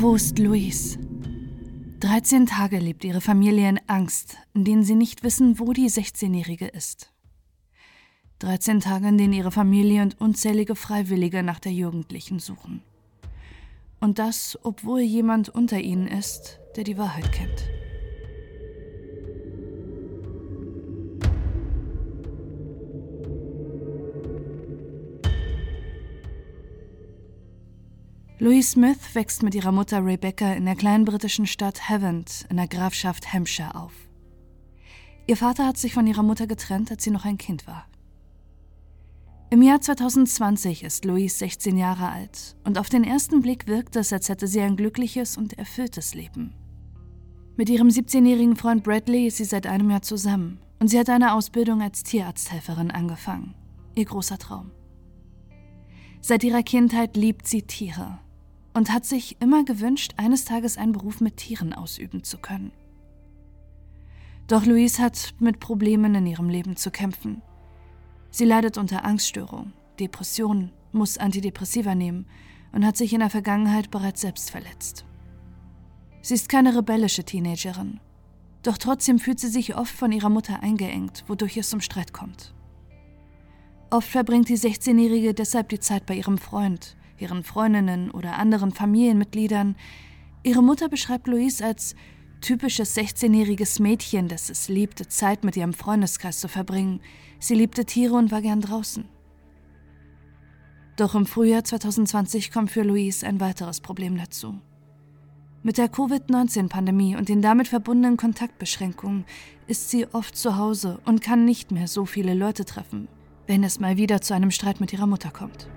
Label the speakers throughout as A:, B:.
A: Wo ist Louise? 13 Tage lebt ihre Familie in Angst, in denen sie nicht wissen, wo die 16-Jährige ist. 13 Tage, in denen ihre Familie und unzählige Freiwillige nach der Jugendlichen suchen. Und das, obwohl jemand unter ihnen ist, der die Wahrheit kennt. Louise Smith wächst mit ihrer Mutter Rebecca in der kleinen britischen Stadt Havant in der Grafschaft Hampshire auf. Ihr Vater hat sich von ihrer Mutter getrennt, als sie noch ein Kind war. Im Jahr 2020 ist Louise 16 Jahre alt und auf den ersten Blick wirkt es, als hätte sie ein glückliches und erfülltes Leben. Mit ihrem 17-jährigen Freund Bradley ist sie seit einem Jahr zusammen und sie hat eine Ausbildung als Tierarzthelferin angefangen. Ihr großer Traum. Seit ihrer Kindheit liebt sie Tiere und hat sich immer gewünscht, eines Tages einen Beruf mit Tieren ausüben zu können. Doch Louise hat mit Problemen in ihrem Leben zu kämpfen. Sie leidet unter Angststörung, Depressionen, muss Antidepressiva nehmen und hat sich in der Vergangenheit bereits selbst verletzt. Sie ist keine rebellische Teenagerin, doch trotzdem fühlt sie sich oft von ihrer Mutter eingeengt, wodurch es zum Streit kommt. Oft verbringt die 16-Jährige deshalb die Zeit bei ihrem Freund, ihren Freundinnen oder anderen Familienmitgliedern. Ihre Mutter beschreibt Louise als typisches 16-jähriges Mädchen, das es liebte, Zeit mit ihrem Freundeskreis zu verbringen. Sie liebte Tiere und war gern draußen. Doch im Frühjahr 2020 kommt für Louise ein weiteres Problem dazu. Mit der Covid-19-Pandemie und den damit verbundenen Kontaktbeschränkungen ist sie oft zu Hause und kann nicht mehr so viele Leute treffen, wenn es mal wieder zu einem Streit mit ihrer Mutter kommt.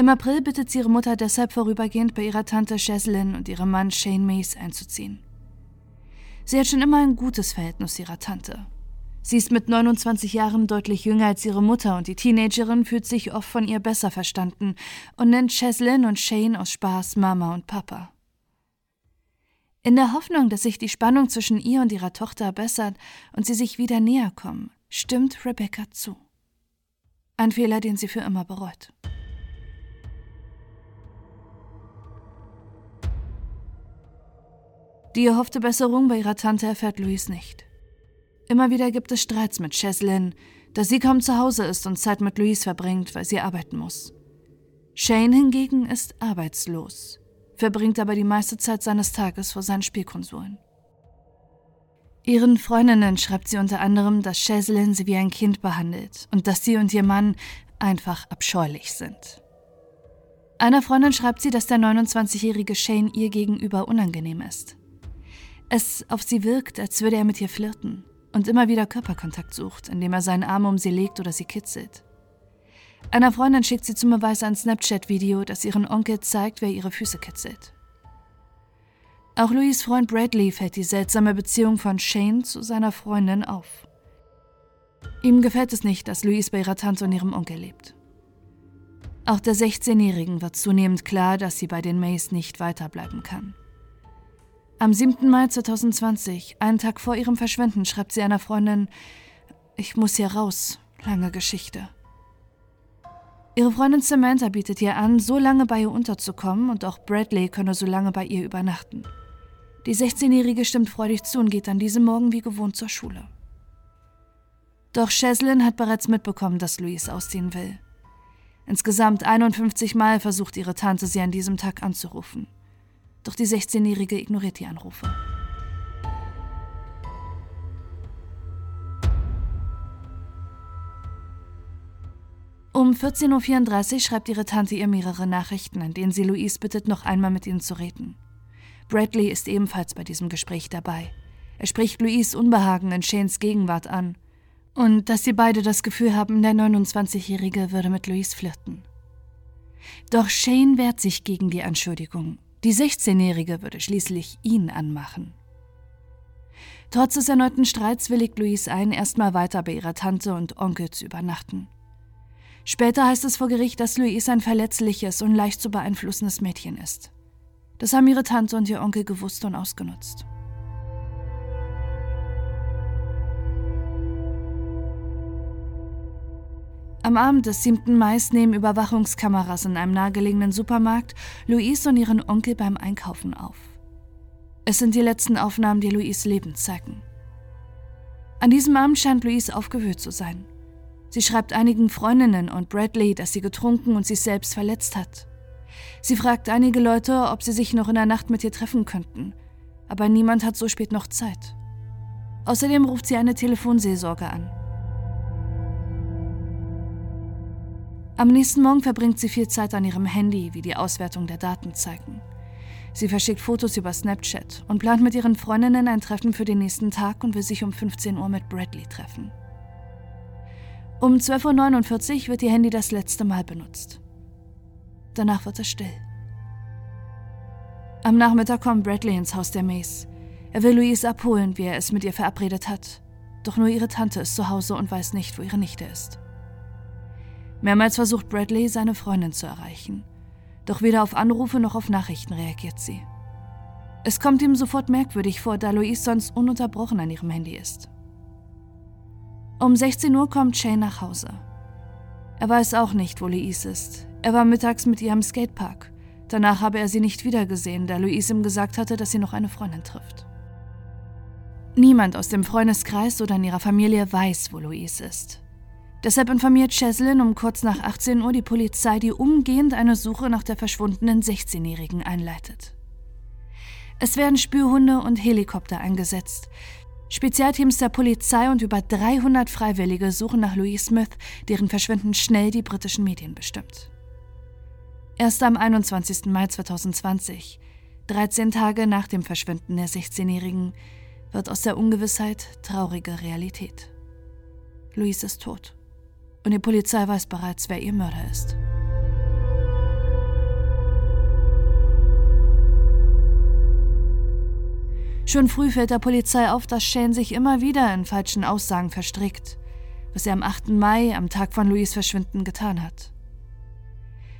A: Im April bittet sie ihre Mutter deshalb vorübergehend bei ihrer Tante Cheslin und ihrem Mann Shane Mace einzuziehen. Sie hat schon immer ein gutes Verhältnis ihrer Tante. Sie ist mit 29 Jahren deutlich jünger als ihre Mutter und die Teenagerin fühlt sich oft von ihr besser verstanden und nennt Cheslin und Shane aus Spaß Mama und Papa. In der Hoffnung, dass sich die Spannung zwischen ihr und ihrer Tochter bessert und sie sich wieder näher kommen, stimmt Rebecca zu. Ein Fehler, den sie für immer bereut. Die erhoffte Besserung bei ihrer Tante erfährt Louise nicht. Immer wieder gibt es Streits mit Cheslin, da sie kaum zu Hause ist und Zeit mit Louise verbringt, weil sie arbeiten muss. Shane hingegen ist arbeitslos, verbringt aber die meiste Zeit seines Tages vor seinen Spielkonsolen. Ihren Freundinnen schreibt sie unter anderem, dass Cheslin sie wie ein Kind behandelt und dass sie und ihr Mann einfach abscheulich sind. Einer Freundin schreibt sie, dass der 29-jährige Shane ihr gegenüber unangenehm ist es auf sie wirkt, als würde er mit ihr flirten und immer wieder Körperkontakt sucht, indem er seinen Arm um sie legt oder sie kitzelt. Einer Freundin schickt sie zum Beweis ein Snapchat-Video, das ihren Onkel zeigt, wer ihre Füße kitzelt. Auch Louis Freund Bradley fällt die seltsame Beziehung von Shane zu seiner Freundin auf. Ihm gefällt es nicht, dass Louise bei ihrer Tante und ihrem Onkel lebt. Auch der 16-Jährigen wird zunehmend klar, dass sie bei den Mays nicht weiterbleiben kann. Am 7. Mai 2020, einen Tag vor ihrem Verschwinden, schreibt sie einer Freundin, ich muss hier raus, lange Geschichte. Ihre Freundin Samantha bietet ihr an, so lange bei ihr unterzukommen und auch Bradley könne so lange bei ihr übernachten. Die 16-Jährige stimmt freudig zu und geht an diesem Morgen wie gewohnt zur Schule. Doch Cheslin hat bereits mitbekommen, dass Louise ausziehen will. Insgesamt 51 Mal versucht ihre Tante, sie an diesem Tag anzurufen. Doch die 16-Jährige ignoriert die Anrufe. Um 14.34 Uhr schreibt ihre Tante ihr mehrere Nachrichten, in denen sie Louise bittet, noch einmal mit ihnen zu reden. Bradley ist ebenfalls bei diesem Gespräch dabei. Er spricht Louise Unbehagen in Shanes Gegenwart an und dass sie beide das Gefühl haben, der 29-Jährige würde mit Louise flirten. Doch Shane wehrt sich gegen die Anschuldigung die 16-Jährige würde schließlich ihn anmachen. Trotz des erneuten Streits willigt Louise ein, erstmal weiter bei ihrer Tante und Onkel zu übernachten. Später heißt es vor Gericht, dass Louise ein verletzliches und leicht zu beeinflussendes Mädchen ist. Das haben ihre Tante und ihr Onkel gewusst und ausgenutzt. Am Abend des 7. Mai nehmen Überwachungskameras in einem nahegelegenen Supermarkt Louise und ihren Onkel beim Einkaufen auf. Es sind die letzten Aufnahmen, die Louise Leben zeigen. An diesem Abend scheint Louise aufgewühlt zu sein. Sie schreibt einigen Freundinnen und Bradley, dass sie getrunken und sich selbst verletzt hat. Sie fragt einige Leute, ob sie sich noch in der Nacht mit ihr treffen könnten, aber niemand hat so spät noch Zeit. Außerdem ruft sie eine Telefonseelsorge an. Am nächsten Morgen verbringt sie viel Zeit an ihrem Handy, wie die Auswertung der Daten zeigen. Sie verschickt Fotos über Snapchat und plant mit ihren Freundinnen ein Treffen für den nächsten Tag und will sich um 15 Uhr mit Bradley treffen. Um 12.49 Uhr wird ihr Handy das letzte Mal benutzt. Danach wird es still. Am Nachmittag kommt Bradley ins Haus der Mays. Er will Louise abholen, wie er es mit ihr verabredet hat. Doch nur ihre Tante ist zu Hause und weiß nicht, wo ihre Nichte ist. Mehrmals versucht Bradley, seine Freundin zu erreichen. Doch weder auf Anrufe noch auf Nachrichten reagiert sie. Es kommt ihm sofort merkwürdig vor, da Louise sonst ununterbrochen an ihrem Handy ist. Um 16 Uhr kommt Shane nach Hause. Er weiß auch nicht, wo Louise ist. Er war mittags mit ihr im Skatepark. Danach habe er sie nicht wiedergesehen, da Louise ihm gesagt hatte, dass sie noch eine Freundin trifft. Niemand aus dem Freundeskreis oder in ihrer Familie weiß, wo Louise ist. Deshalb informiert Cheslin um kurz nach 18 Uhr die Polizei, die umgehend eine Suche nach der verschwundenen 16-Jährigen einleitet. Es werden Spürhunde und Helikopter eingesetzt. Spezialteams der Polizei und über 300 Freiwillige suchen nach Louise Smith, deren Verschwinden schnell die britischen Medien bestimmt. Erst am 21. Mai 2020, 13 Tage nach dem Verschwinden der 16-Jährigen, wird aus der Ungewissheit traurige Realität. Louise ist tot und die Polizei weiß bereits, wer ihr Mörder ist. Schon früh fällt der Polizei auf, dass Shane sich immer wieder in falschen Aussagen verstrickt, was er am 8. Mai, am Tag von Louis Verschwinden, getan hat.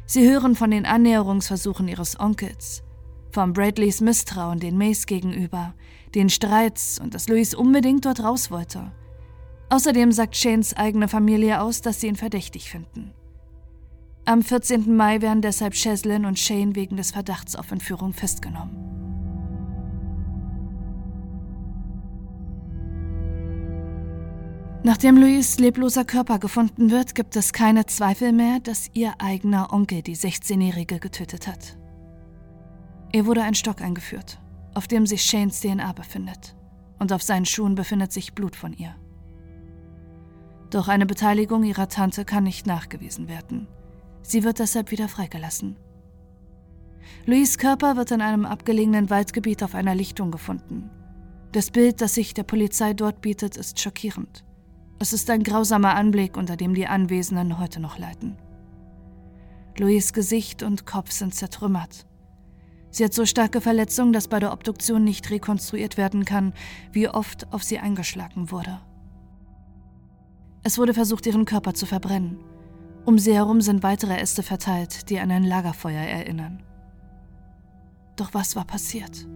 A: Sie hören von den Annäherungsversuchen ihres Onkels, von Bradleys Misstrauen den Mays gegenüber, den Streits und dass Louis unbedingt dort raus wollte. Außerdem sagt Shanes eigene Familie aus, dass sie ihn verdächtig finden. Am 14. Mai werden deshalb Cheslin und Shane wegen des Verdachts auf Entführung festgenommen. Nachdem Louis lebloser Körper gefunden wird, gibt es keine Zweifel mehr, dass ihr eigener Onkel die 16-Jährige getötet hat. Ihr wurde ein Stock eingeführt, auf dem sich Shanes DNA befindet, und auf seinen Schuhen befindet sich Blut von ihr. Doch eine Beteiligung ihrer Tante kann nicht nachgewiesen werden. Sie wird deshalb wieder freigelassen. Louis Körper wird in einem abgelegenen Waldgebiet auf einer Lichtung gefunden. Das Bild, das sich der Polizei dort bietet, ist schockierend. Es ist ein grausamer Anblick, unter dem die Anwesenden heute noch leiden. Louis Gesicht und Kopf sind zertrümmert. Sie hat so starke Verletzungen, dass bei der Obduktion nicht rekonstruiert werden kann, wie oft auf sie eingeschlagen wurde. Es wurde versucht, ihren Körper zu verbrennen. Um sie herum sind weitere Äste verteilt, die an ein Lagerfeuer erinnern. Doch was war passiert?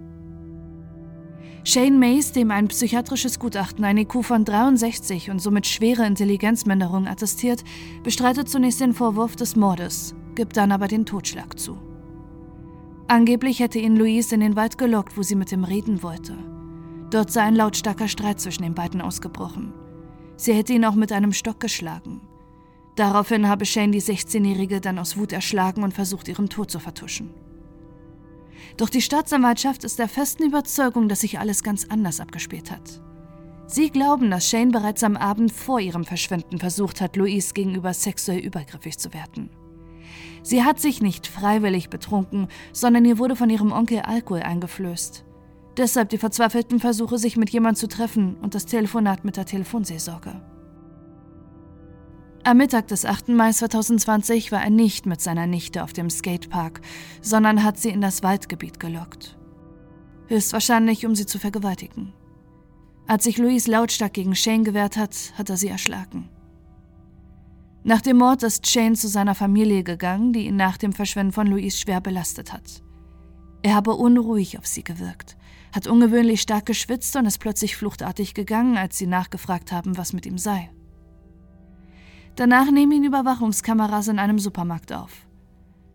A: Shane Mays, dem ein psychiatrisches Gutachten ein IQ von 63 und somit schwere Intelligenzminderung attestiert, bestreitet zunächst den Vorwurf des Mordes, gibt dann aber den Totschlag zu. Angeblich hätte ihn Louise in den Wald gelockt, wo sie mit ihm reden wollte. Dort sei ein lautstarker Streit zwischen den beiden ausgebrochen. Sie hätte ihn auch mit einem Stock geschlagen. Daraufhin habe Shane die 16-Jährige dann aus Wut erschlagen und versucht, ihren Tod zu vertuschen. Doch die Staatsanwaltschaft ist der festen Überzeugung, dass sich alles ganz anders abgespielt hat. Sie glauben, dass Shane bereits am Abend vor ihrem Verschwinden versucht hat, Louise gegenüber sexuell übergriffig zu werden. Sie hat sich nicht freiwillig betrunken, sondern ihr wurde von ihrem Onkel Alkohol eingeflößt. Deshalb die verzweifelten Versuche, sich mit jemand zu treffen und das Telefonat mit der Telefonseelsorge. Am Mittag des 8. Mai 2020 war er nicht mit seiner Nichte auf dem Skatepark, sondern hat sie in das Waldgebiet gelockt. Höchstwahrscheinlich, um sie zu vergewaltigen. Als sich Louise lautstark gegen Shane gewehrt hat, hat er sie erschlagen. Nach dem Mord ist Shane zu seiner Familie gegangen, die ihn nach dem Verschwinden von Louise schwer belastet hat. Er habe unruhig auf sie gewirkt, hat ungewöhnlich stark geschwitzt und ist plötzlich fluchtartig gegangen, als sie nachgefragt haben, was mit ihm sei. Danach nehmen ihn Überwachungskameras in einem Supermarkt auf.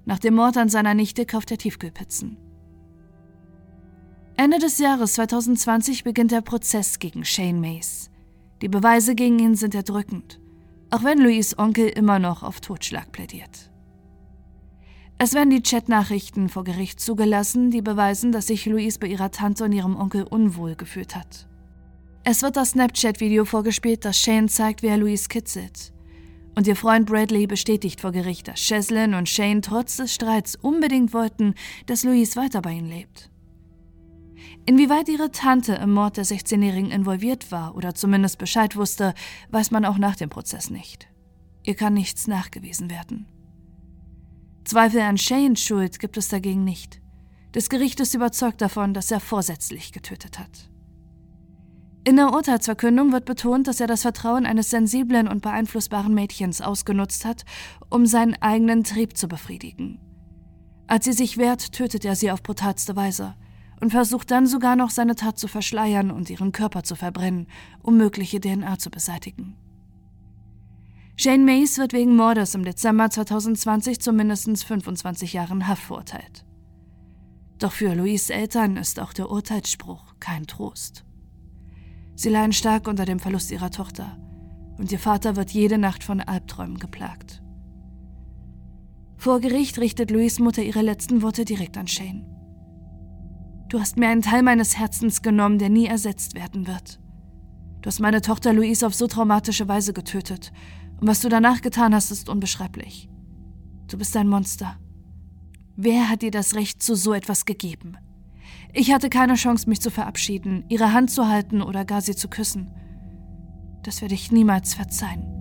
A: Nach dem Mord an seiner Nichte kauft er Tiefkühlpizzen. Ende des Jahres 2020 beginnt der Prozess gegen Shane Mays. Die Beweise gegen ihn sind erdrückend, auch wenn Louis Onkel immer noch auf Totschlag plädiert. Es werden die Chatnachrichten vor Gericht zugelassen, die beweisen, dass sich Louise bei ihrer Tante und ihrem Onkel unwohl gefühlt hat. Es wird das Snapchat-Video vorgespielt, das Shane zeigt, wie er Louise kitzelt. Und ihr Freund Bradley bestätigt vor Gericht, dass Cheslin und Shane trotz des Streits unbedingt wollten, dass Louise weiter bei ihnen lebt. Inwieweit ihre Tante im Mord der 16-Jährigen involviert war oder zumindest Bescheid wusste, weiß man auch nach dem Prozess nicht. Ihr kann nichts nachgewiesen werden. Zweifel an Shanes Schuld gibt es dagegen nicht. Das Gericht ist überzeugt davon, dass er vorsätzlich getötet hat. In der Urteilsverkündung wird betont, dass er das Vertrauen eines sensiblen und beeinflussbaren Mädchens ausgenutzt hat, um seinen eigenen Trieb zu befriedigen. Als sie sich wehrt, tötet er sie auf brutalste Weise und versucht dann sogar noch seine Tat zu verschleiern und ihren Körper zu verbrennen, um mögliche DNA zu beseitigen. Shane Mays wird wegen Mordes im Dezember 2020 zu mindestens 25 Jahren Haft verurteilt. Doch für Louise Eltern ist auch der Urteilsspruch kein Trost. Sie leiden stark unter dem Verlust ihrer Tochter und ihr Vater wird jede Nacht von Albträumen geplagt. Vor Gericht richtet Louise Mutter ihre letzten Worte direkt an Shane. Du hast mir einen Teil meines Herzens genommen, der nie ersetzt werden wird. Du hast meine Tochter Louise auf so traumatische Weise getötet und was du danach getan hast, ist unbeschreiblich. Du bist ein Monster. Wer hat dir das Recht zu so etwas gegeben? Ich hatte keine Chance, mich zu verabschieden, ihre Hand zu halten oder gar sie zu küssen. Das werde ich niemals verzeihen.